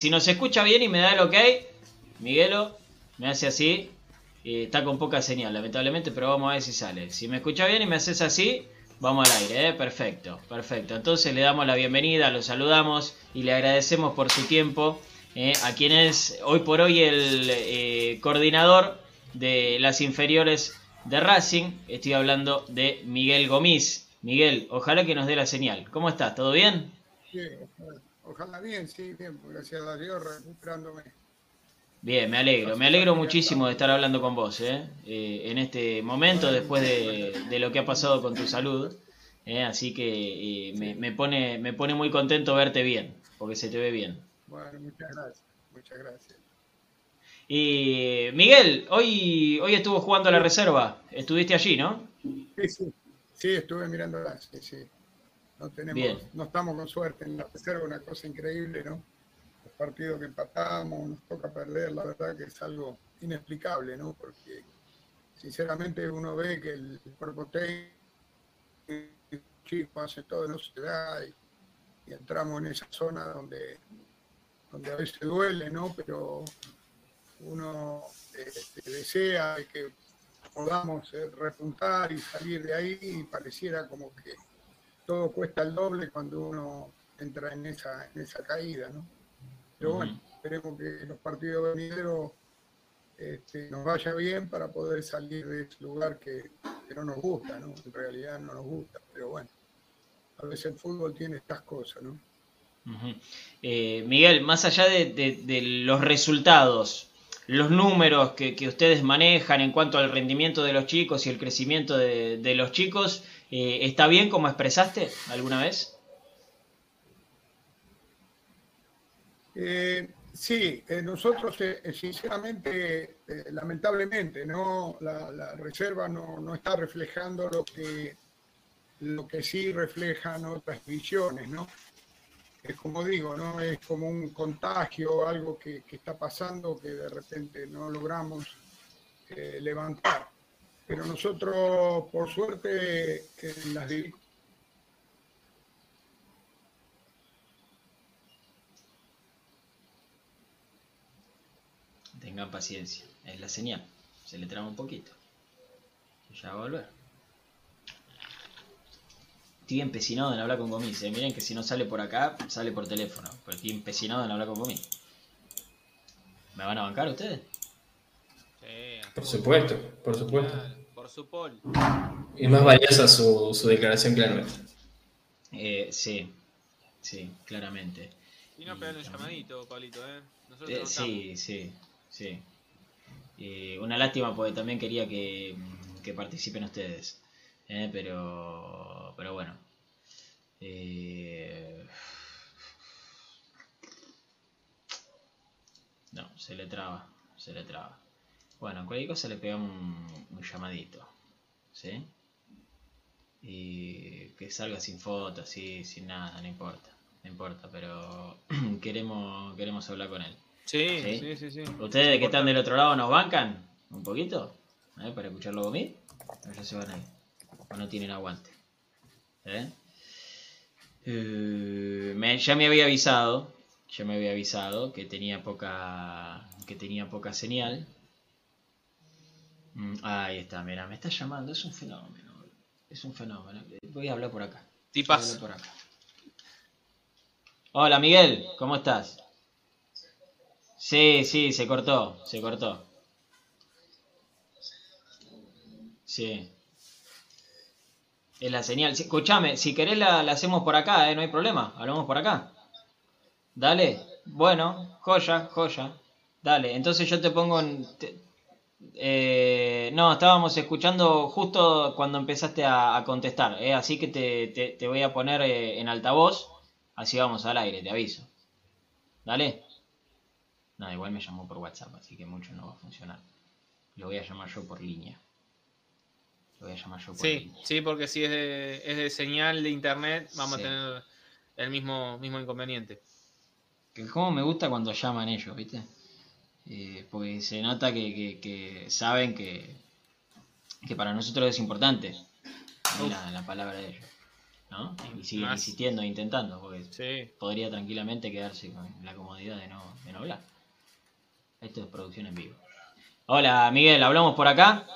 Si nos escucha bien y me da el ok, Miguelo me hace así. está con poca señal, lamentablemente, pero vamos a ver si sale. Si me escucha bien y me haces así, vamos al aire, ¿eh? Perfecto, perfecto. Entonces le damos la bienvenida, lo saludamos y le agradecemos por su tiempo. ¿eh? a quien es hoy por hoy el eh, coordinador de las inferiores de Racing. Estoy hablando de Miguel Gomis. Miguel, ojalá que nos dé la señal. ¿Cómo estás? ¿Todo bien? Sí, bien, sí, bien, gracias a Dios recuperándome. Bien, me alegro, me alegro muchísimo de estar hablando con vos ¿eh? eh en este momento, después de, lo que ha pasado con tu salud. ¿eh? Así que me, me, pone, me pone muy contento verte bien, porque se te ve bien. Bueno, muchas gracias, muchas gracias. Y Miguel, hoy, hoy estuvo jugando a la reserva. Estuviste allí, ¿no? Sí, sí. Sí, estuve mirando sí, sí. No, tenemos, no estamos con suerte en la reserva, una cosa increíble, ¿no? Los partidos que empatamos, nos toca perder, la verdad que es algo inexplicable, ¿no? Porque sinceramente uno ve que el cuerpo técnico chico hace todo, no se da y, y entramos en esa zona donde, donde a veces duele, ¿no? Pero uno este, desea que podamos eh, repuntar y salir de ahí y pareciera como que todo cuesta el doble cuando uno entra en esa, en esa caída, ¿no? Pero bueno, esperemos que los partidos venideros este, nos vaya bien para poder salir de ese lugar que, no nos gusta, ¿no? En realidad no nos gusta, pero bueno, a veces el fútbol tiene estas cosas, ¿no? Eh, Miguel, más allá de los resultados, los números que, ustedes manejan en cuanto al rendimiento de los chicos y el crecimiento de, los chicos, eh, ¿está bien como expresaste alguna vez? Eh, sí, eh, nosotros sinceramente, lamentablemente, no la, reserva no, está reflejando lo que, lo que sí reflejan otras divisiones, ¿no? es como digo, ¿no? Es como un contagio, algo que, está pasando que de repente no logramos levantar. Pero nosotros, por suerte, en las Tengan paciencia, es la señal. Se le trama un poquito. Ya va a volver estoy empecinado en hablar con Gomis. Eh. Miren que si no sale por acá, sale por teléfono. Pero estoy empecinado en hablar con Gomis. ¿Me van a bancar ustedes? Sí, por supuesto, por supuesto. Por su pol. Es más valiosa su, su declaración claramente. Eh, sí, sí, claramente. Y no pegan un llamadito, Pablito, ¿eh? eh sí, sí, sí. una lástima porque también quería que, que participen ustedes. Eh, pero, pero bueno. Eh, no, se le traba, se le traba. Bueno, cualquier cosa le pega un, llamadito. ¿Sí? Y que salga sin fotos, sin nada, no importa. No importa, pero queremos, queremos hablar con él. Sí, sí, sí, sí. ¿Ustedes que están del otro lado nos bancan? ¿Un poquito? ¿Eh? ¿Para escucharlo? ¿O ya se van ahí? o no tienen aguante. ¿Eh? Eh, ya me había avisado, ya me había avisado que tenía poca, que tenía poca señal. Mm, ahí está, mira, me está llamando, es un fenómeno, es un fenómeno. Voy a hablar por acá. Tipas. Por acá. Hola Miguel, ¿cómo estás? Sí, sí, se cortó, se cortó. Sí. Es la señal. Escúchame, si querés la, hacemos por acá, ¿eh? no hay problema. Hablamos por acá. Dale. Bueno, joya, joya. Dale, entonces yo te pongo en... Eh, no, estábamos escuchando justo cuando empezaste a, contestar, ¿eh? así que te, voy a poner eh, en altavoz, así vamos al aire, te aviso. Dale. No, igual me llamó por WhatsApp, así que mucho no va a funcionar. Lo voy a llamar yo por línea voy a llamar yo. sí, sí, porque si es de, es de señal de internet, vamos a tener el mismo, mismo inconveniente. Que como me gusta cuando llaman ellos, ¿viste? Eh, porque se nota que, saben que, que para nosotros es importante la, palabra de ellos. ¿no? Y sigue insistiendo e intentando, porque podría tranquilamente quedarse con la comodidad de no, de no hablar. Esto es producción en vivo. Hola Miguel, ¿hablamos por acá?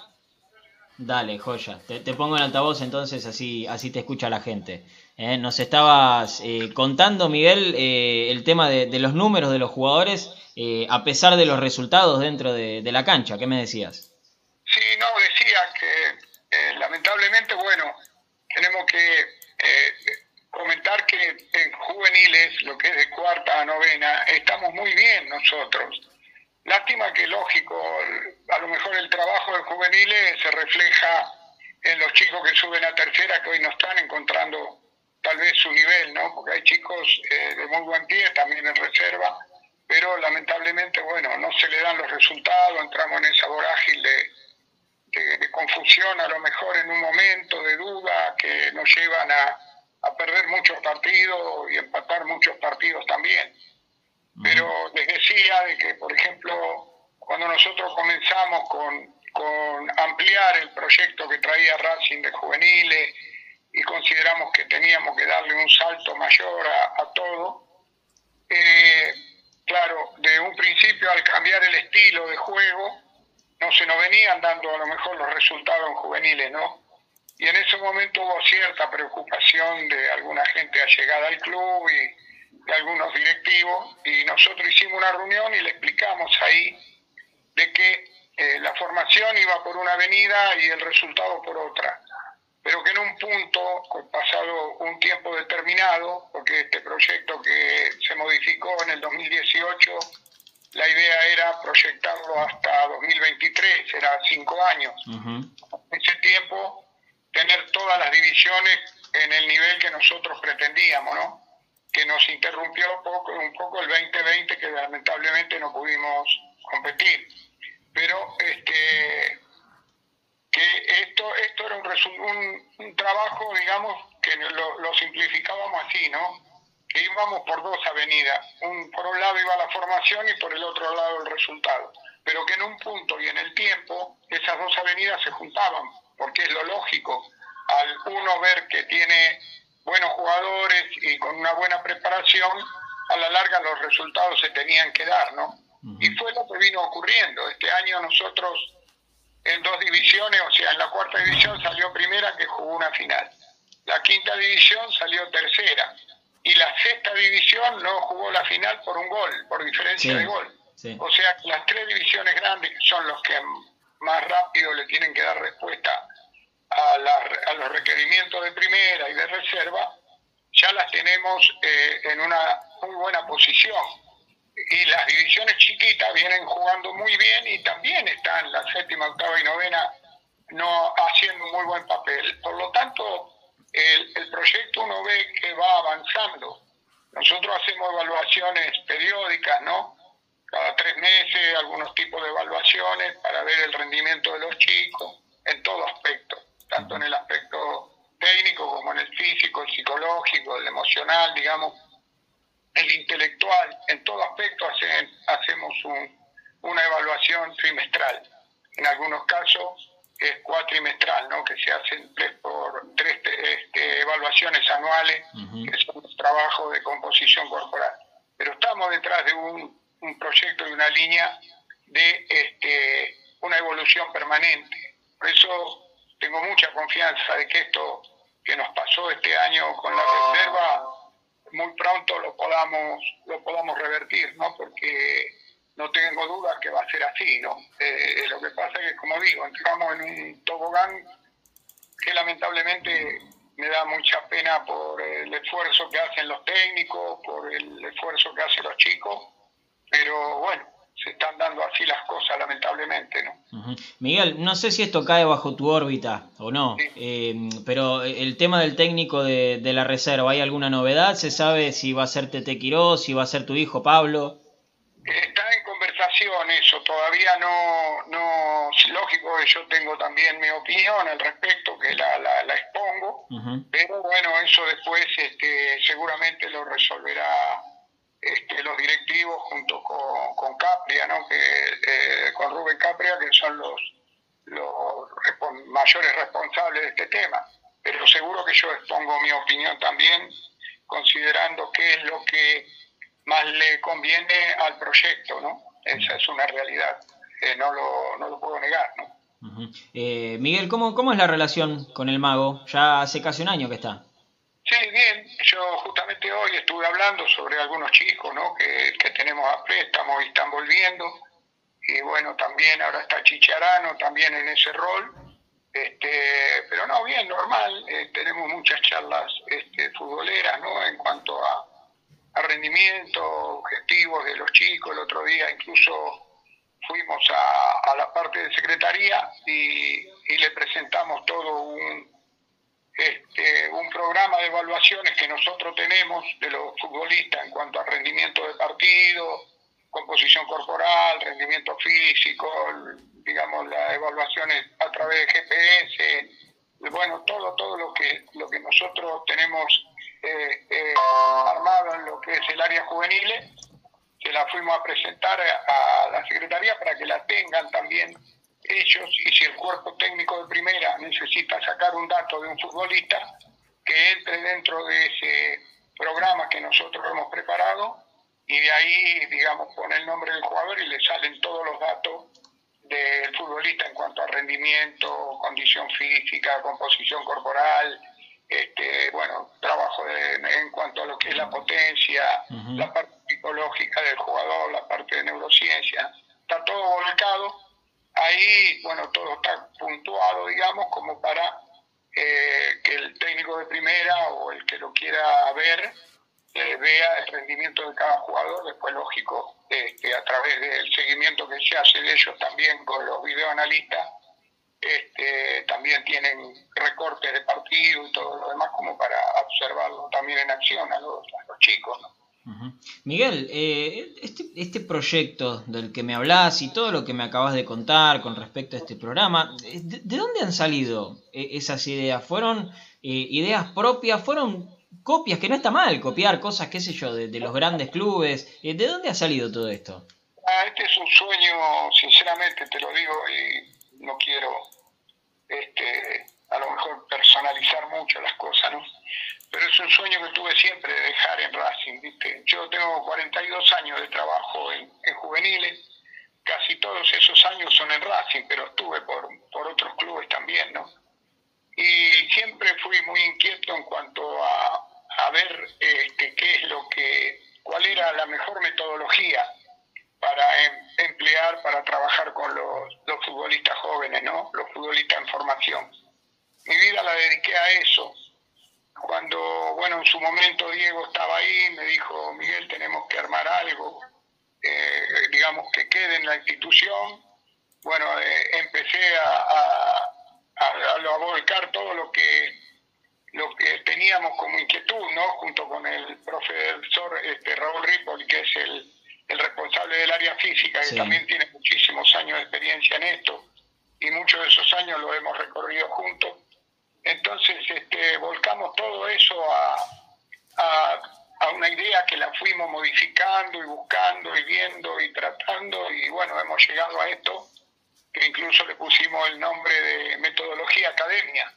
Dale, joya. Te, pongo en altavoz entonces, así, así te escucha la gente. ¿eh? Nos estabas eh, contando, Miguel, eh, el tema de, los números de los jugadores a pesar de los resultados dentro de, la cancha. ¿Qué me decías? Sí, no, decía que lamentablemente, bueno, tenemos que comentar que en juveniles, lo que es de cuarta a novena, estamos muy bien nosotros Lástima que, lógico, a lo mejor el trabajo de juveniles se refleja en los chicos que suben a tercera, que hoy no están encontrando tal vez su nivel, ¿no? Porque hay chicos eh, de muy buen pie también en reserva, pero lamentablemente, bueno, no se le dan los resultados, entramos en esa vorágine de, de, confusión a lo mejor en un momento, de duda, que nos llevan a, a perder muchos partidos y empatar muchos partidos también. Pero les decía de que, por ejemplo, cuando nosotros comenzamos con, ampliar el proyecto que traía Racing de juveniles y consideramos que teníamos que darle un salto mayor a, todo, eh, claro, de un principio al cambiar el estilo de juego, no se nos venían dando a lo mejor los resultados en juveniles, ¿no? Y en ese momento hubo cierta preocupación de alguna gente allegada al club y de algunos directivos y nosotros hicimos una reunión y le explicamos ahí de que eh, la formación iba por una avenida y el resultado por otra, pero que en un punto, pasado un tiempo determinado, porque este proyecto que se modificó en el 2018, la idea era proyectarlo hasta 2023, era cinco años. En ese tiempo, tener todas las divisiones en el nivel que nosotros pretendíamos, ¿no? que nos interrumpió poco, un poco el 2020 que lamentablemente no pudimos competir. Pero este, que esto, esto era un, un, trabajo, digamos, que lo, lo, simplificábamos así, ¿no? Que íbamos por dos avenidas. Un, por un lado iba la formación y por el otro lado el resultado. Pero que en un punto y en el tiempo esas dos avenidas se juntaban, porque es lo lógico. Al uno ver que tiene buenos jugadores y con una buena preparación, a la larga los resultados se tenían que dar, ¿no? Y fue lo que vino ocurriendo. Este año nosotros en dos divisiones, o sea, en la cuarta división salió primera que jugó una final. La quinta división salió tercera. Y la sexta división no jugó la final por un gol, por diferencia de gol. O sea, las tres divisiones grandes, que son los que más rápido le tienen que dar respuesta a, los requerimientos de primera y de reserva, ya las tenemos eh, en una muy buena posición. Y las divisiones chiquitas vienen jugando muy bien y también están la séptima, octava y novena no haciendo un muy buen papel. Por lo tanto, el, el proyecto uno ve que va avanzando. Nosotros hacemos evaluaciones periódicas, ¿no? Cada tres meses, algunos tipos de evaluaciones para ver el rendimiento de los chicos en todo aspecto tanto en el aspecto técnico como en el físico, el psicológico, el emocional, digamos, intelectual, en todo aspecto hacemos una evaluación trimestral. En algunos casos es cuatrimestral, ¿no? que se hacen por tres este, evaluaciones anuales, que son los trabajos de composición corporal. Pero estamos detrás de un, un proyecto y una línea de este, una evolución permanente. Por eso tengo mucha confianza de que esto que nos pasó este año con la reserva, muy pronto lo podamos, lo podamos revertir, ¿no? Porque no tengo duda que va a ser así, ¿no? Eh, lo que pasa es que, como digo, entramos en un tobogán que lamentablemente me da mucha pena por el esfuerzo que hacen los técnicos, por el esfuerzo que hacen los chicos, pero bueno, se están dando así las cosas, lamentablemente, ¿no? Miguel, no sé si esto cae bajo tu órbita o no, eh, pero el tema del técnico de, la reserva, ¿hay alguna novedad? ¿Se sabe si va a ser Tete Quirós, si va a ser tu hijo Pablo? Está en conversación eso, todavía no, no lógico que yo tengo también mi opinión al respecto, que la, la, expongo, pero bueno, eso después este, seguramente lo resolverá este, los directivos junto con, Capria, ¿no? que, eh, con Rubén Capria, que son los, los mayores responsables de este tema. pero seguro que yo expongo mi opinión también, considerando qué es lo que más le conviene al proyecto, ¿no? Esa es una realidad, no, lo, no lo puedo negar, ¿no? Eh, Miguel, ¿cómo, ¿cómo es la relación con el mago? Ya hace casi un año que está. Sí, bien. Yo justamente hoy estuve hablando sobre algunos chicos ¿no? que, que tenemos a préstamo y están volviendo. Y bueno, también ahora está Chicharano también en ese rol. Este, pero no, bien, normal. Eh, tenemos muchas charlas este, futboleras ¿no? en cuanto a, a rendimiento, objetivos de los chicos. El otro día incluso fuimos a, la parte de secretaría y, le presentamos todo un, este, un programa de evaluaciones que nosotros tenemos de los futbolistas en cuanto a rendimiento de partido, composición corporal, rendimiento físico, digamos las evaluaciones a través de GPS, bueno, todo todo lo que lo que nosotros tenemos eh, eh, armado en lo que es el área juvenil se la fuimos a presentar a la Secretaría para que la tengan también ellos y si el cuerpo técnico de primera necesita sacar un dato de un futbolista, que entre dentro de ese programa que nosotros hemos preparado y de ahí, digamos, pone el nombre del jugador y le salen todos los datos del futbolista en cuanto a rendimiento, condición física, composición corporal, este, bueno, trabajo en cuanto a lo que es la potencia, la parte psicológica del jugador, la parte de neurociencia, está todo volcado. Ahí, bueno, todo está puntuado, digamos, como para eh, que el técnico de primera o el que lo quiera ver eh, vea el rendimiento de cada jugador. Después, lógico, este, a través del seguimiento que se hace de ellos también con los videoanalistas, este, también tienen recortes de partido y todo lo demás como para observarlo también en acción a los, a los chicos. ¿no? Miguel, eh, este, este, proyecto del que me hablas y todo lo que me acabas de contar con respecto a este programa, eh, ¿de, dónde han salido eh, esas ideas? ¿Fueron ideas propias? ¿Fueron copias? Que no está mal copiar cosas, qué sé yo, de, los grandes clubes. ¿De dónde ha salido todo esto? Ah, este es un sueño, sinceramente te lo digo, y no quiero este, a lo mejor personalizar mucho las cosas, ¿no? Pero es un sueño que tuve siempre de dejar en Racing, ¿viste? Yo tengo 42 años de trabajo en, juveniles, casi todos esos años son en Racing, pero estuve por, por otros clubes también, ¿no? Y siempre fui muy inquieto en cuanto a, a ver este, qué es lo que, cuál era la mejor metodología para em, emplear, para trabajar con los, los futbolistas jóvenes, ¿no? Los futbolistas en formación. Mi vida la dediqué a eso, cuando, bueno, en su momento Diego estaba ahí, me dijo, Miguel, tenemos que armar algo, eh, digamos, que quede en la institución. Bueno, eh, empecé a, a, a, volcar todo lo que lo que teníamos como inquietud, ¿no? Junto con el profesor este, Raúl Ripoli, que es el, el responsable del área física, que también tiene muchísimos años de experiencia en esto, y muchos de esos años lo hemos recorrido juntos. Entonces este, volcamos todo eso a, una idea que la fuimos modificando y buscando y viendo y tratando y bueno, hemos llegado a esto, que incluso le pusimos el nombre de metodología academia,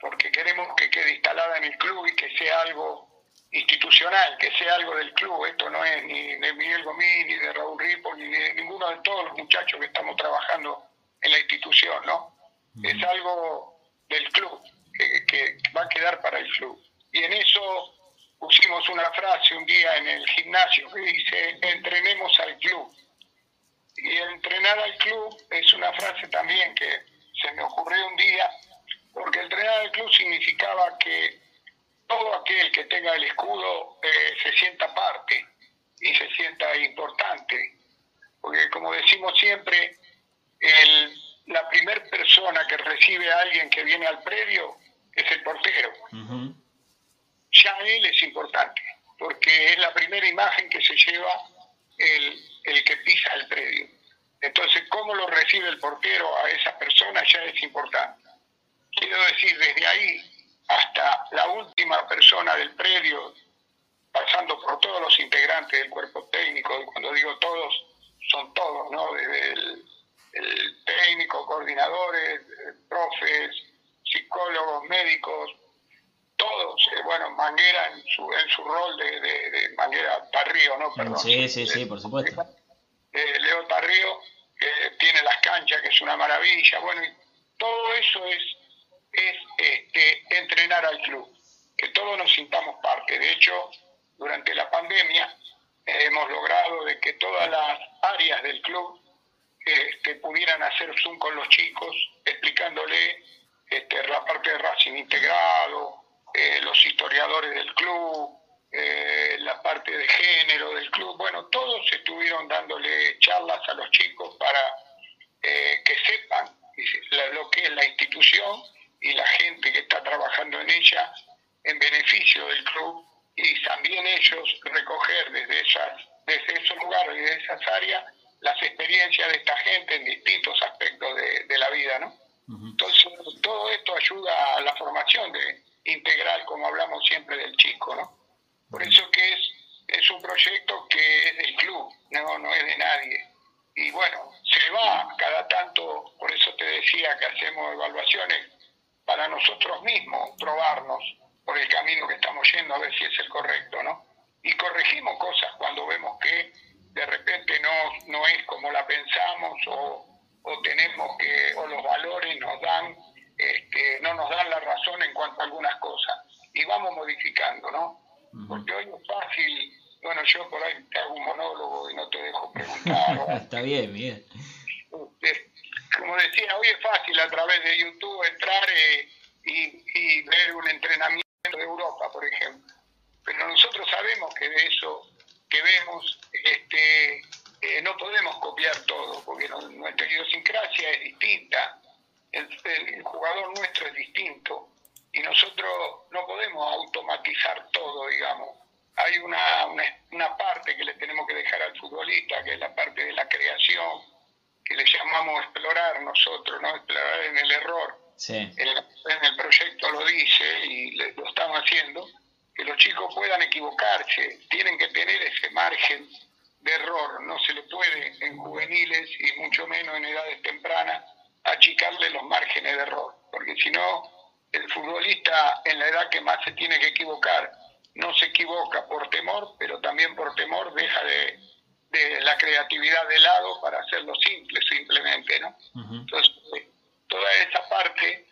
porque queremos que quede instalada en el club y que sea algo institucional, que sea algo del club. Esto no es ni de Miguel Gomín, ni de Raúl Ripo, ni de ninguno de todos los muchachos que estamos trabajando en la institución, ¿no? Es algo del club que, va a quedar para el club. Y en eso pusimos una frase un día en el gimnasio que dice, entrenemos al club. Y entrenar al club es una frase también que se me ocurrió un día, porque entrenar al club significaba que todo aquel que tenga el escudo eh, se sienta parte y se sienta importante. Porque como decimos siempre, el, la primera persona que recibe a alguien que viene al predio es el portero. Ya él es importante, porque es la primera imagen que se lleva el, el que pisa el predio. Entonces, cómo lo recibe el portero a esa persona ya es importante. Quiero decir, desde ahí hasta la última persona del predio, pasando por todos los integrantes del cuerpo técnico, y cuando digo todos, son todos, ¿no? Desde el, el técnico, coordinadores, profes, psicólogos, médicos, bueno, Manguera en su, en su rol de, de, Manguera Tarrío, ¿no? Perdón. Sí, sí, sí, por supuesto. Eh, Leo Tarrío, tiene las canchas, que es una maravilla, bueno, y todo eso es, es este, entrenar al club, que todos nos sintamos parte. De hecho, durante la pandemia eh, hemos logrado de que todas las áreas del club este, pudieran hacer Zoom con los chicos, explicándole este, la parte de Racing integrado, eh, los historiadores del club, eh, la parte de género del club. Bueno, todos estuvieron dándole charlas a los chicos para eh, que sepan lo que es la institución y la gente que está trabajando en ella en beneficio del club y también ellos recoger desde, esas, desde esos lugares, desde esas áreas, las experiencias de esta gente en distintos aspectos de, de la vida, ¿no? Todo esto ayuda a la formación de integral, como hablamos siempre del chico, ¿no? Por eso que es, es un proyecto que es del club, no, no es de nadie. Y bueno, se va cada tanto, por eso te decía que hacemos evaluaciones para nosotros mismos, probarnos por el camino que estamos yendo, a ver si es el correcto, ¿no? Y corregimos cosas cuando vemos que de repente no, no es como la pensamos o, o tenemos que, o los valores nos dan, este, no nos dan la razón en cuanto a algunas cosas. Y vamos modificando, ¿no? Porque hoy es fácil, bueno, yo por ahí te hago un monólogo y no te dejo preguntar. Está bien, bien. Este, como decía, hoy es fácil a través de YouTube entrar eh, y, y ver un entrenamiento de Europa, por ejemplo. Pero nosotros sabemos que de eso que vemos, este, eh, no podemos copiar todo, porque nuestra idiosincrasia es distinta, el, jugador nuestro es distinto, y nosotros no podemos automatizar todo, digamos. Hay una, una, parte que le tenemos que dejar al futbolista, que es la parte de la creación, que le llamamos explorar nosotros, ¿no? Explorar en el error. Sí. En, en, el proyecto lo dice y lo estamos haciendo, que los chicos puedan equivocarse, tienen que tener ese margen de error. No se le puede en juveniles y mucho menos en edades tempranas achicarle los márgenes de error, porque si no, el futbolista en la edad que más se tiene que equivocar no se equivoca por temor, pero también por temor deja de, de la creatividad de lado para hacerlo simple, simplemente, ¿no? Entonces, toda esa parte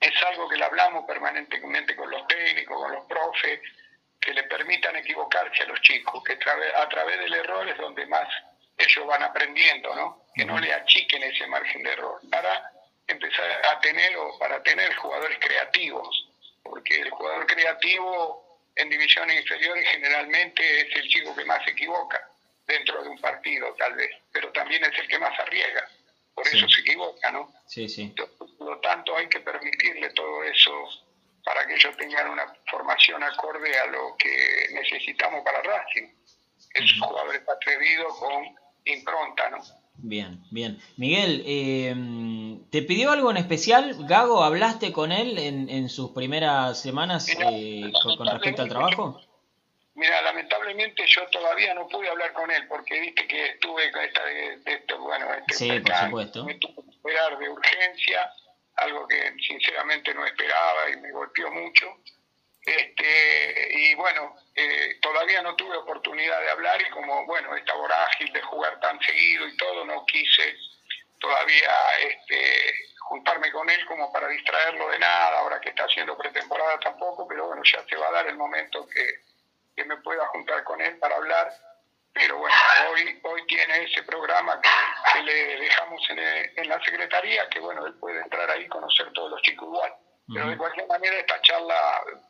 es algo que le hablamos permanentemente con los técnicos, con los profes, que le permitan equivocarse a los chicos, que a través del error es donde más ellos van aprendiendo, ¿no? Que no le achiquen ese margen de error, para empezar a tener o para tener jugadores creativos, porque el jugador creativo en divisiones inferiores generalmente es el chico que más se equivoca dentro de un partido, tal vez, pero también es el que más arriesga, por eso se equivoca, ¿no? Sí, sí. por lo tanto, hay que permitirle todo eso para que ellos tengan una formación acorde a lo que necesitamos para Racing. Es un jugador atrevido con impronta, ¿no? Bien, bien. Miguel, eh, ¿te pidió algo en especial? Gago, ¿hablaste con él en, en sus primeras semanas eh, con, respecto al trabajo? Mira, lamentablemente yo todavía no pude hablar con él porque viste que estuve con esta de, esto, bueno, este sí, por supuesto. Me tuve que esperar de urgencia algo que sinceramente no esperaba y me golpeó mucho. Este, y bueno, eh, todavía no tuve oportunidad de hablar y como, bueno, estaba ágil de jugar tan seguido y todo, no quise todavía este, juntarme con él como para distraerlo de nada, ahora que está haciendo pretemporada tampoco, pero bueno, ya se va a dar el momento que, que me pueda juntar con él para hablar pero bueno, hoy, hoy tiene ese programa que, le dejamos en, en, la secretaría, que bueno, él puede entrar ahí y conocer todos los chicos igual. Pero de cualquier manera esta charla,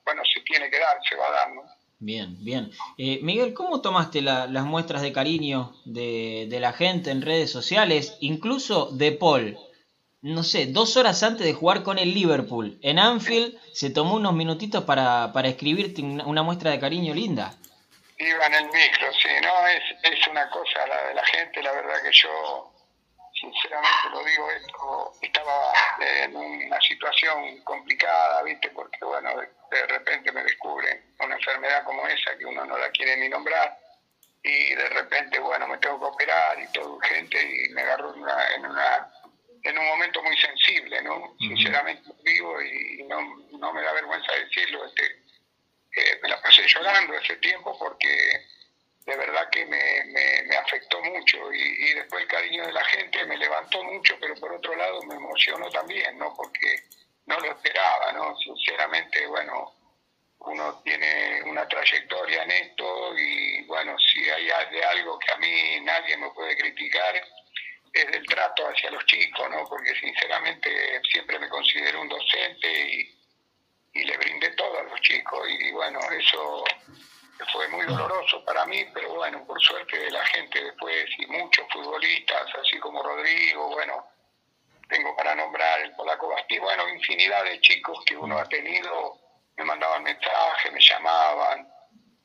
bueno, se tiene que dar, se va a dar, ¿no? Bien, bien. Eh, Miguel, ¿cómo tomaste las muestras de cariño de, de la gente en redes sociales, incluso de Paul? No sé, dos horas antes de jugar con el Liverpool en Anfield, se tomó unos minutitos para, para escribirte una muestra de cariño linda iba en el micro, sí, no, es, es una cosa la de la gente, la verdad que yo, sinceramente lo digo, esto, estaba en una situación complicada, ¿viste? Porque, bueno, de, repente me descubren una enfermedad como esa que uno no la quiere ni nombrar y de repente, bueno, me tengo que operar y todo urgente y me agarro una, en, una, en un momento muy sensible, ¿no? Sinceramente digo y no, no me da vergüenza decirlo, este eh, me la pasé llorando ese tiempo porque de verdad que me, me, afectó mucho y, y, después el cariño de la gente me levantó mucho, pero por otro lado me emocionó también, ¿no? Porque no lo esperaba, ¿no? Sinceramente, bueno, uno tiene una trayectoria en esto y bueno, si hay de algo que a mí nadie me puede criticar es del trato hacia los chicos, ¿no? Porque sinceramente siempre me considero un docente y, le brindé todo a los chicos y bueno, eso fue muy doloroso para mí, pero bueno, por suerte la gente después y muchos futbolistas, así como Rodrigo, bueno, tengo para nombrar el polaco Bastí, bueno, infinidad de chicos que uno ha tenido me mandaban mensajes, me llamaban,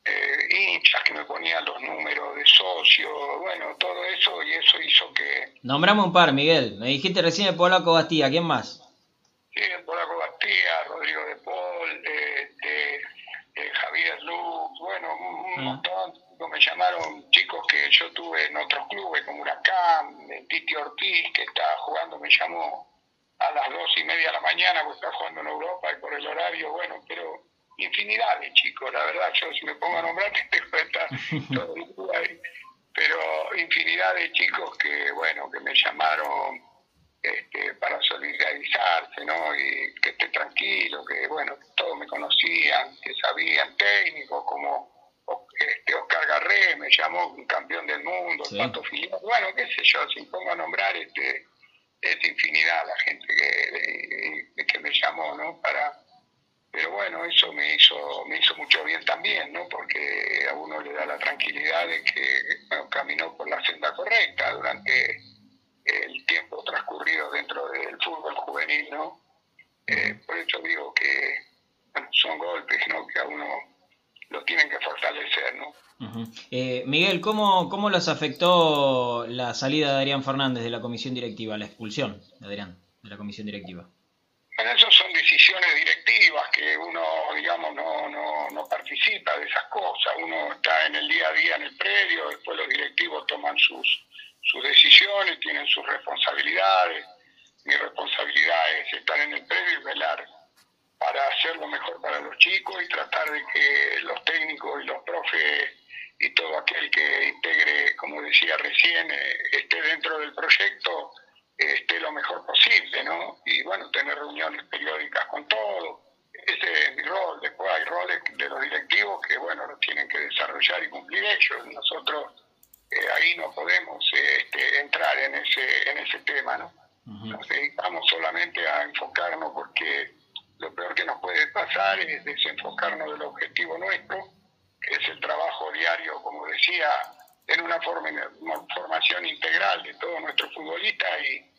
eh, hinchas que me ponían los números de socio, bueno, todo eso y eso hizo que... Nombrame un par, Miguel. Me dijiste recién el Polaco Bastía, ¿quién más? Sí, el Polaco Bastía, Rodrigo de Paul, Javier Luz, bueno, un, mm. montón. Me llamaron chicos que yo tuve en otros clubes como Huracán, Titi Ortiz, que estaba jugando, me llamó a las dos y media de la mañana, porque está jugando en Europa y por el horario, bueno, pero infinidad de chicos, la verdad, yo si me pongo a nombrar, te cuenta todo el ahí, pero infinidad de chicos que, bueno, que me llamaron este, para solidarizarse, ¿no? Y que esté tranquilo, que, bueno, todos me conocían, que sabían técnicos como este, Oscar Garré me llamó un campeón del mundo, sí. Pato bueno, qué sé yo, si me pongo a nombrar, este es infinidad la gente que, que me llamó, ¿no? Para, pero bueno, eso me hizo, me hizo mucho bien también, ¿no? Porque a uno le da la tranquilidad de que caminó por la senda correcta durante el tiempo transcurrido dentro del fútbol juvenil, ¿no? Eh, por eso digo que son golpes, ¿no? Que a uno lo tienen que fortalecer, ¿no? Eh, Miguel, ¿cómo, ¿cómo los afectó la salida de Adrián Fernández de la comisión directiva, la expulsión de Adrián de la comisión directiva? Bueno, esas son decisiones directivas que uno, digamos, no, no, no participa de esas cosas. Uno está en el día a día en el predio, después los directivos toman sus, sus decisiones, tienen sus responsabilidades. Mi responsabilidad es estar en el predio y velar para hacer lo mejor para los chicos y tratar de que los técnicos y los profes y todo aquel que integre, como decía recién, eh, esté dentro del proyecto, esté lo mejor posible, ¿no? Y bueno, tener reuniones periódicas con todos. Ese es mi rol. Después hay roles de los directivos que, bueno, los tienen que desarrollar y cumplir ellos. Nosotros eh, ahí no podemos este, entrar en ese, en ese tema, ¿no? Nos dedicamos solamente a enfocarnos porque lo peor que nos puede pasar es desenfocarnos del objetivo nuestro es el trabajo diario, como decía, en una, formación integral de todos nuestros futbolistas y,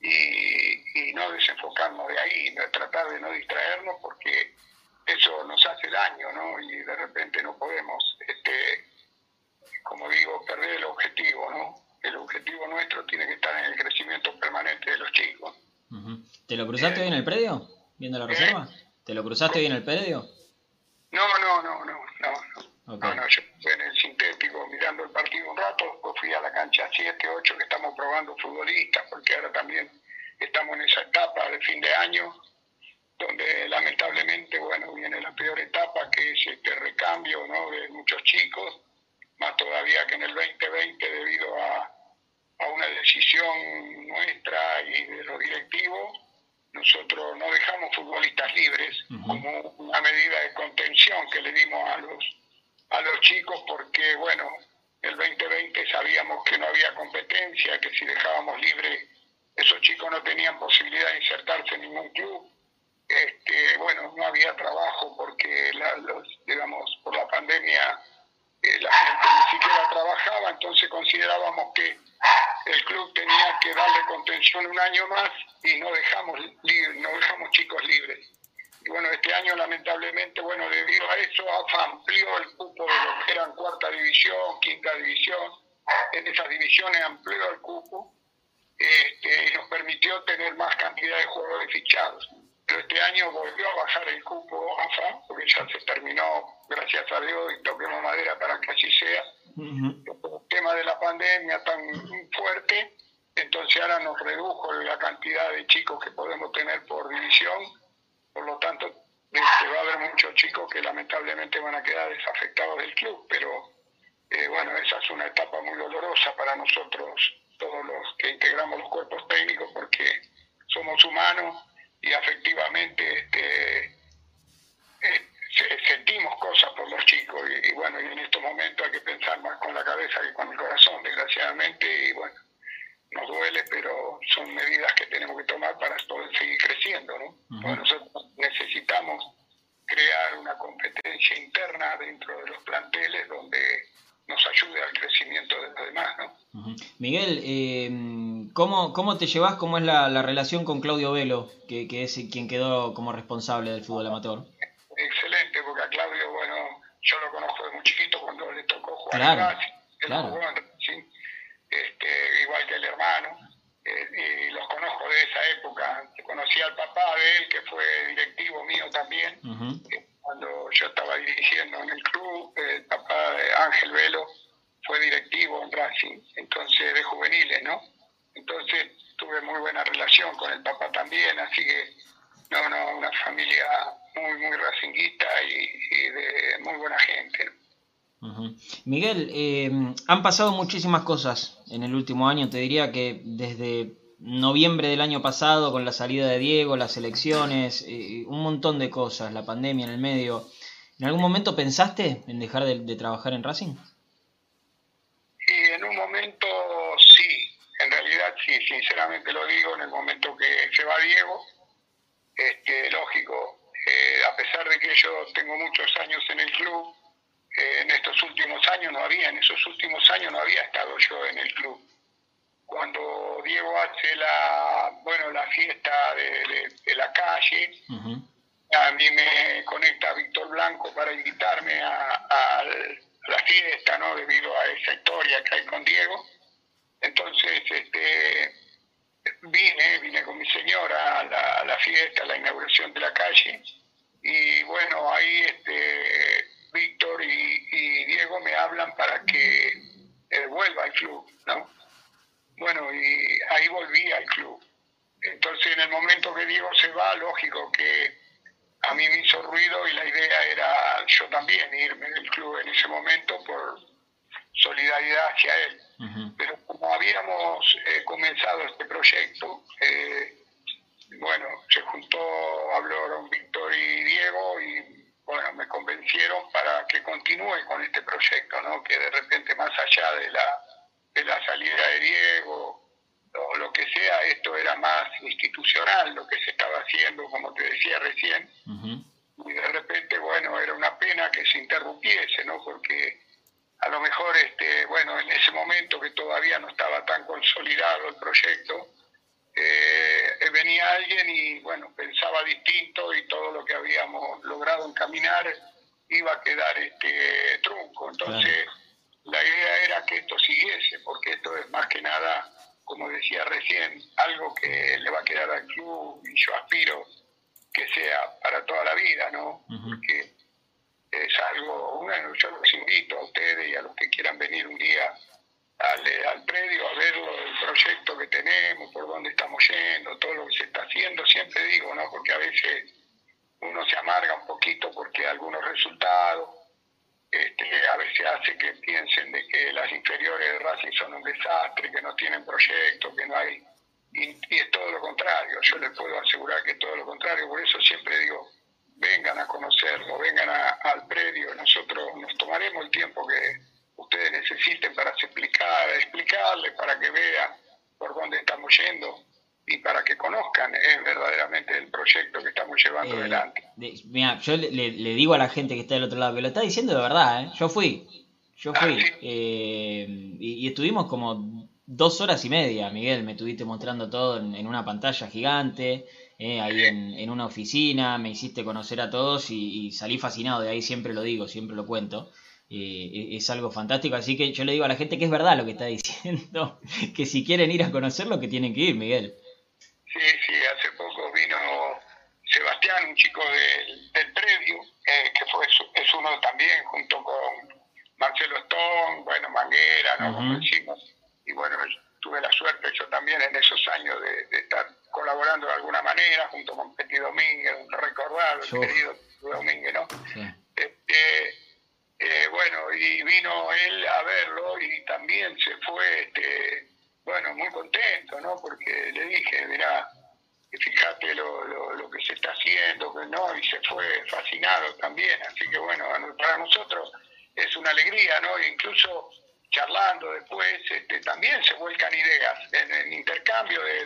y, no desenfocarnos de ahí, tratar de no distraernos porque eso nos hace daño, ¿no? Y de repente no podemos, este, como digo, perder el objetivo, ¿no? El objetivo nuestro tiene que estar en el crecimiento permanente de los chicos. ¿Te lo cruzaste hoy en el predio? ¿Viendo la reserva? ¿Te lo cruzaste hoy en el predio? No, no, no, no, no. No, yo estuve en el sintético mirando el partido un rato, después fui a la cancha 7, 8 que estamos probando futbolistas, también estamos en esa etapa de fin de año, donde lamentablemente, bueno, viene la peor etapa, que es este recambio ¿no? de muchos chicos, más todavía que en el 2020 debido a, a una decisión nuestra y de los directivos nosotros no dejamos futbolistas libres como una medida de contención que le dimos a los, a los chicos porque, bueno, el 2020 sabíamos que no había competencia, que si dejábamos libre esos chicos no tenían posibilidad de insertarse en ningún club. Este, bueno, no había trabajo porque, los, digamos, por la pandemia eh, la gente ni siquiera trabajaba, entonces considerábamos que el club tenía que darle contención un año más y no dejamos, no dejamos chicos libres. Y bueno, este año lamentablemente, bueno, debido a eso, AFA amplió el cupo de lo que eran cuarta división, quinta división. En esas divisiones amplió el cupo este, y nos permitió tener más cantidad de jugadores fichados. Pero este año volvió a bajar el cupo AFA, porque ya se terminó, gracias a Dios, y toquemos madera para que así sea. El tema de la pandemia tan fuerte, entonces ahora nos redujo la cantidad de chicos que podemos tener por división, por lo tanto este, va a haber muchos chicos que lamentablemente van a quedar desafectados del club, pero eh, bueno, esa es una etapa muy dolorosa para nosotros, todos los que integramos los cuerpos técnicos, porque somos humanos y afectivamente este, eh, sentimos cosas por los chicos y, bueno, y en estos momentos hay que pensar más con la cabeza que con el corazón, desgraciadamente, y bueno, nos duele, pero son medidas que tenemos que tomar para poder seguir creciendo, ¿no? nosotros necesitamos crear una competencia interna dentro de los planteles donde nos ayude al crecimiento de los demás, ¿no? Miguel, eh, ¿cómo, ¿cómo te llevas? ¿Cómo es la, la relación con Claudio Velo, que, que, es quien quedó como responsable del fútbol amateur? Excelente, porque a Claudio, bueno, yo lo conozco de muy chiquito cuando le tocó jugar claro, claro. este, igual que el hermano, eh, y los conozco de esa época. Conocí al papá de él, que fue directivo mío también, cuando yo estaba dirigiendo en el club, el papá de Ángel Velo fue directivo en Racing, entonces de juveniles, ¿no? Entonces tuve muy buena relación con el papá también, así que, no, no, una familia muy, muy racinguista y, de muy buena gente. Miguel, eh, han pasado muchísimas cosas en el último año, te diría que desde noviembre del año pasado con la salida de Diego, las elecciones, eh, un montón de cosas, la pandemia en el medio. ¿En algún momento pensaste en dejar de, trabajar en Racing? Y en un momento sí, en realidad sí, sinceramente lo digo, en el momento que se va Diego, este, lógico, eh, a pesar de que yo tengo muchos años en el club, eh, en estos últimos años no había, en esos últimos años no había estado yo en el club cuando Diego hace la, bueno, la fiesta de, la calle, a mí me conecta Víctor Blanco para invitarme a, la fiesta, ¿no? Debido a esa historia que hay con Diego. Entonces, este, vine, vine con mi señora a la, fiesta, a la inauguración de la calle, y bueno, ahí este, Víctor y, Diego me hablan para que eh, vuelva al club, ¿no? Bueno, y ahí volví al club. Entonces, en el momento que Diego se va, lógico que a mí me hizo ruido y la idea era yo también irme del club en ese momento por solidaridad hacia él. Pero como habíamos eh, comenzado este proyecto, eh, bueno, se juntó, hablaron Víctor y Diego y bueno, me convencieron para que continúe con este proyecto, ¿no? Que de repente más allá de la de la salida de Diego o lo que sea, esto era más institucional lo que se estaba haciendo, como te decía recién. Y de repente, bueno, era una pena que se interrumpiese, ¿no? Porque a lo mejor, este, bueno, en ese momento que todavía no estaba tan consolidado el proyecto, eh, venía alguien y, bueno, pensaba distinto y todo lo que habíamos logrado encaminar iba a quedar este trunco. Entonces la idea era que esto siguiese, porque esto es más que nada, como decía recién, algo que le va a quedar al club y yo aspiro que sea para toda la vida, ¿no? Porque es algo, bueno, yo los invito a ustedes y a los que quieran venir un día al, al predio a ver el proyecto que tenemos, por dónde estamos yendo, todo lo que se está haciendo, siempre digo, ¿no? Porque a veces uno se amarga un poquito porque algunos resultados este, a veces hace que piensen de que las inferiores de Racing son un desastre, que no tienen proyecto, que no hay... Y, es todo lo contrario, yo les puedo asegurar que es todo lo contrario, por eso siempre digo, vengan a conocerlo, vengan al predio, nosotros nos tomaremos el tiempo que ustedes necesiten para explicar, explicarles, para que vean por dónde estamos yendo y para que conozcan eh, verdaderamente el proyecto que estamos llevando eh, adelante. mira, yo le, digo a la gente que está del otro lado, que lo está diciendo de verdad, ¿eh? yo fui, yo ah, fui, eh, y, estuvimos como dos horas y media, Miguel, me estuviste mostrando todo en, una pantalla gigante, ahí en, una oficina, me hiciste conocer a todos y, salí fascinado, de ahí siempre lo digo, siempre lo cuento. es algo fantástico, así que yo le digo a la gente que es verdad lo que está diciendo, que si quieren ir a conocerlo, que tienen que ir, Miguel. Sí, sí, hace poco vino Sebastián, un chico del, del predio, eh, que fue es uno también, junto con Marcelo Stone, bueno, Manguera, nos Y bueno, tuve la suerte yo también en esos años de, estar colaborando de alguna manera junto con Petit Domínguez, recordado, el querido Domínguez, ¿no? Este, eh, bueno, y vino él a verlo y también se fue, este, bueno, muy contento, ¿no? Porque le dije, mira, fíjate lo, lo, que se está haciendo, ¿no? Y se fue fascinado también, así que bueno, para nosotros es una alegría, ¿no? incluso charlando después, este, también se vuelcan ideas en el intercambio de,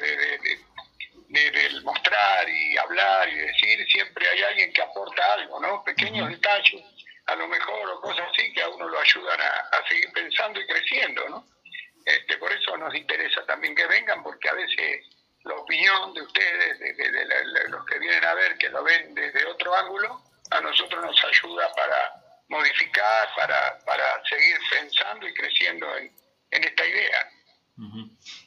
de, mostrar y hablar y decir, siempre hay alguien que aporta algo, ¿no? Pequeños detalles, a lo mejor, o cosas así que a uno lo ayudan a, seguir pensando y creciendo, ¿no? Este, por eso nos interesa también que vengan, porque a veces la opinión de ustedes, de, los que vienen a ver, que lo ven desde otro ángulo, a nosotros nos ayuda para modificar, para, para seguir pensando y creciendo en, esta idea.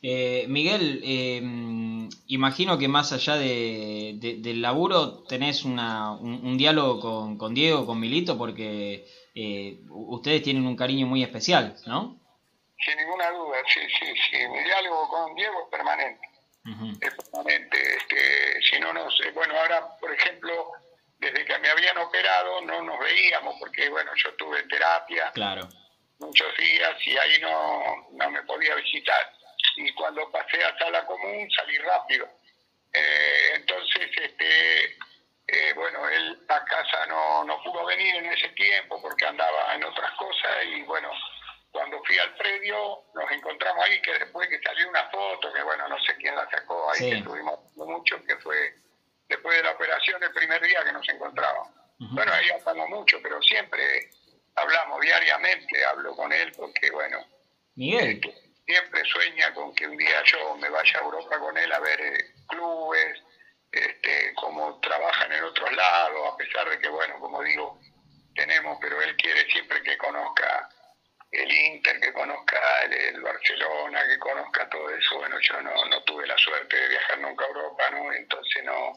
Eh, Miguel, em, imagino que más allá de, del laburo tenés una, un, diálogo con, con, Diego, con Milito, porque eh, ustedes tienen un cariño muy especial, ¿no? Sin ninguna duda, sí, sí, sí. Mi diálogo con Diego es permanente. Es permanente. Este, si no, no sé. Bueno, ahora, por ejemplo, desde que me habían operado no nos veíamos porque, bueno, yo tuve terapia claro. muchos días y ahí no, no me podía visitar. Y cuando pasé a sala común salí rápido. Eh, entonces, este, eh, bueno, él a casa no, no pudo venir en ese tiempo porque andaba en otras cosas y bueno, cuando fui al predio nos encontramos ahí que después que salió una foto, que bueno, no sé quién la sacó ahí, que estuvimos mucho, que fue después de la operación el primer día que nos encontramos. Bueno, ahí hablamos mucho, pero siempre hablamos diariamente, hablo con él porque, bueno, Miguel. Eh, siempre sueña con que un día yo me vaya a Europa con él a ver eh, clubes, este, cómo trabajan en otros lados, a pesar de que, bueno, como digo, tenemos, pero él quiere siempre que conozca el Inter, que conozca el, Barcelona, que conozca todo eso. Bueno, yo no, no tuve la suerte de viajar nunca a Europa, ¿no? Entonces no,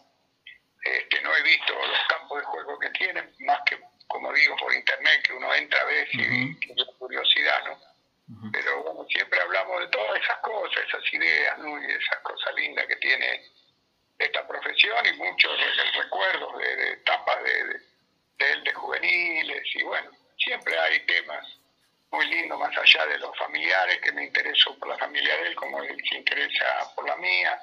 este, no he visto los campos de juego que tienen, más que, como digo, por internet, que uno entra a veces y tiene curiosidad, ¿no? Pero bueno, siempre hablamos de todas esas cosas, esas ideas, ¿no? Y esas cosas lindas que tiene esta profesión y muchos recuerdos de, etapas de, de, de, juveniles y bueno, siempre hay temas muy lindos más allá de los familiares, que me intereso por la familia de él como él se interesa por la mía.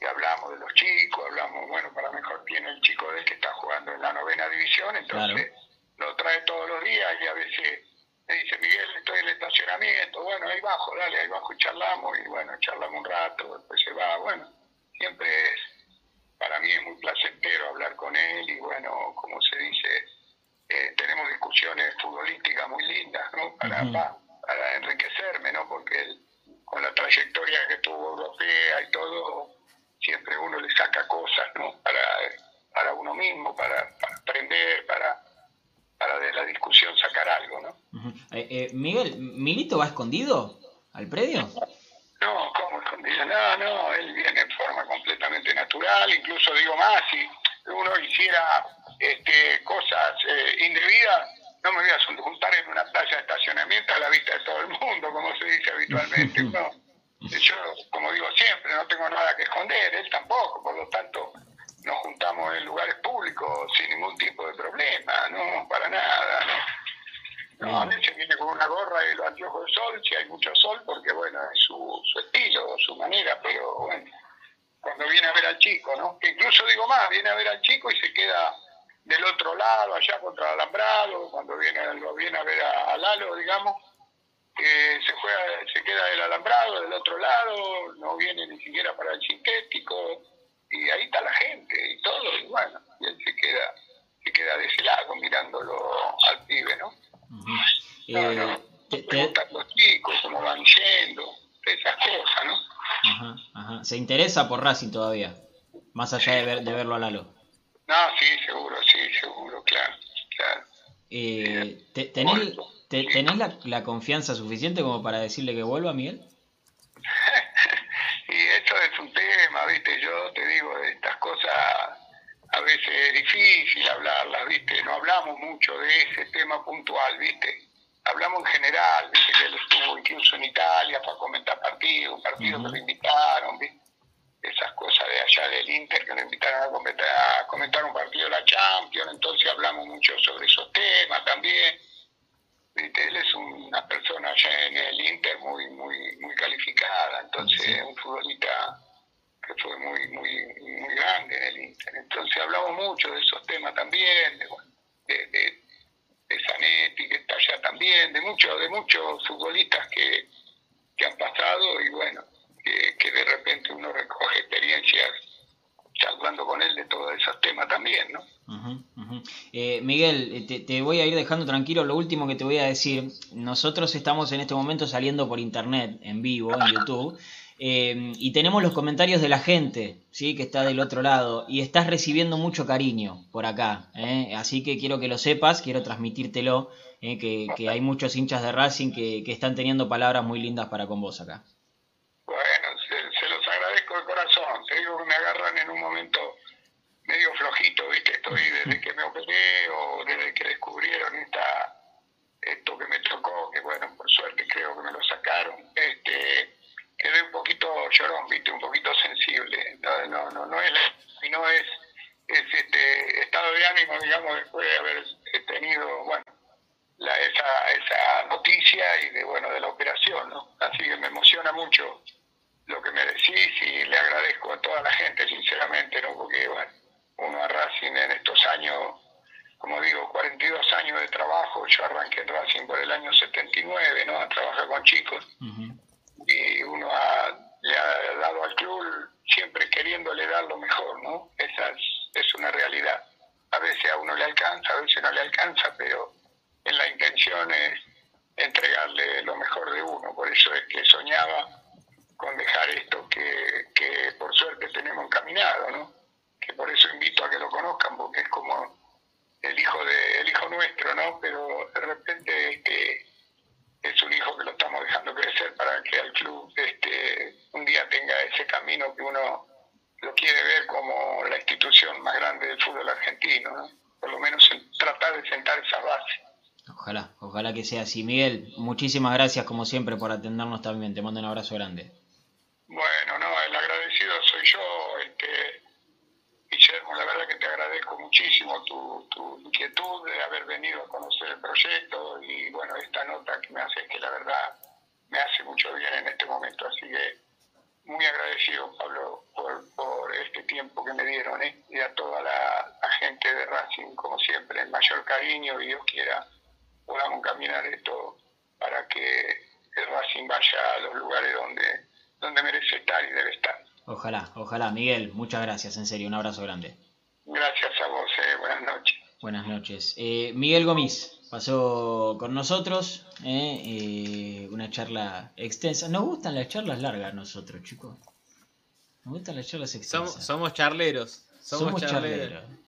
Y hablamos de los chicos, hablamos, bueno, para mejor tiene el chico de él que está jugando en la novena división, entonces lo trae todos los días y a veces me dice, Miguel, estoy en el estacionamiento, bueno, ahí bajo, dale, ahí bajo y charlamos, y bueno, charlamos un rato, después se va, bueno, siempre es, para mí es muy placentero hablar con él y bueno, como se dice, eh, tenemos discusiones futbolísticas muy lindas, ¿no? Para, para enriquecerme, ¿no? Porque él, con la trayectoria que tuvo europea y todo, siempre uno le saca cosas, ¿no? Para, para uno mismo, para, aprender, para, para de la discusión sacar algo, ¿no? Eh, eh, Miguel, ¿Milito va escondido al predio? No, ¿cómo escondido? No, no, él viene en forma completamente natural, incluso digo más, si uno hiciera este, cosas eh, indebidas, no me voy a juntar en una playa de estacionamiento a la vista de todo el mundo, como se dice habitualmente, ¿no? Yo, como digo siempre, no tengo nada que esconder, él tampoco, por lo tanto nos juntamos en lugares públicos sin ningún tipo de problema, no, para nada, ¿no? No, a veces viene con una gorra y los anteojos de sol, si hay mucho sol, porque bueno, es su, su estilo, su manera, pero bueno, cuando viene a ver al chico, ¿no? Que incluso digo más, viene a ver al chico y se queda del otro lado, allá contra el alambrado, cuando viene, lo viene a ver a Lalo, digamos, que se juega, se queda del alambrado del otro lado, no viene ni siquiera para el sintético, y ahí está la gente y todo, y bueno, y él se queda, se queda de ese lado mirándolo al pibe, ¿no? No, no, te, los chicos, cómo van yendo, esas cosas, ¿no? Ajá, ajá. ¿Se interesa por Racing todavía? Más allá de, ver, de verlo a Lalo. No, sí, seguro, sí, seguro, claro, claro. Eh, ¿tenés, ¿Tenés la, la, confianza suficiente como para decirle que vuelva, Miguel? y eso es un tema, ¿viste? Yo te digo, estas cosas a veces es difícil hablarlas, ¿viste? No hablamos mucho de ese tema puntual, ¿viste? Hablamos en general, ¿viste? Que él estuvo incluso en Italia para comentar partidos, partidos que lo invitaron, ¿viste? Esas cosas de allá Inter, que lo invitaron a comentar, a comentar un partido de la Champions, entonces hablamos mucho sobre esos temas también. Él es una persona allá en el Inter muy muy muy calificada, entonces un futbolista que fue muy muy muy grande en el Inter. Entonces hablamos mucho de esos temas también, de, de, de, Zanetti que está allá también, de muchos de muchos futbolistas que, que han pasado y bueno, que, de repente uno recoge experiencias hablando con él de todos esos temas también, ¿no? Eh, Miguel, eh, te, te, voy a ir dejando tranquilo. Lo último que te voy a decir, nosotros estamos en este momento saliendo por internet, en vivo, en YouTube, eh, y tenemos los comentarios de la gente, ¿sí? que está del otro lado, y estás recibiendo mucho cariño por acá. Así que quiero que lo sepas, quiero transmitírtelo, que, que, hay muchos hinchas de Racing que, que están teniendo palabras muy lindas para con vos acá. te digo que me agarran en un momento medio flojito, ¿viste? Estoy desde que me operé o desde que descubrieron esta, esto que me tocó, que bueno, por suerte creo que me lo sacaron, este, quedé un poquito llorón, ¿viste? Un poquito sensible. No, no, no, no es, sino es, es este estado de ánimo, digamos, después de haber tenido, bueno, la, esa, esa noticia y de, bueno, de la operación, ¿no? Así que me emociona mucho lo que me decís y le agradezco a toda la gente, sinceramente, ¿no? Porque, bueno, uno a Racing en estos años, como digo, 42 años de trabajo, yo arranqué en Racing por el año 79, ¿no? A trabajar con chicos. Y uno le ha dado al club siempre queriéndole dar lo mejor, ¿no? Esa es, es una realidad. A veces a uno le alcanza, a veces no le alcanza, pero en la intención es entregarle lo mejor de uno. Por eso es que soñaba con dejar esto que, que por suerte tenemos encaminado, ¿no? Que por eso invito a que lo conozcan, porque es como el hijo de el hijo nuestro, ¿no? Pero de repente este, es un hijo que lo estamos dejando crecer para que el club este, un día tenga ese camino que uno lo quiere ver como la institución más grande del fútbol argentino, ¿no? Por lo menos tratar de sentar esa base. Ojalá, que sea así. Miguel, muchísimas gracias como siempre por atendernos también. Te mando un abrazo grande. Bueno, no, el agradecido soy yo, este, Guillermo, la verdad que te agradezco muchísimo tu, tu inquietud de haber venido a conocer el proyecto y bueno, esta nota que me hace que la verdad me hace mucho bien en este momento, así que muy agradecido Pablo por, por este tiempo que me dieron ¿eh? y a toda la, la gente de Racing, como siempre, el mayor cariño y Dios quiera podamos caminar esto para que el Racing vaya a los lugares donde donde merece estar y debe estar. Ojalá, ojalá. Miguel, muchas gracias, en serio, un abrazo grande. Gracias a vos, eh. buenas noches. Buenas noches. Eh, Miguel Gómez pasó con nosotros, eh, eh, una charla extensa. Nos gustan las charlas largas nosotros, chicos. Nos gustan las charlas extensas. Somos, charleros. Somos, charleros.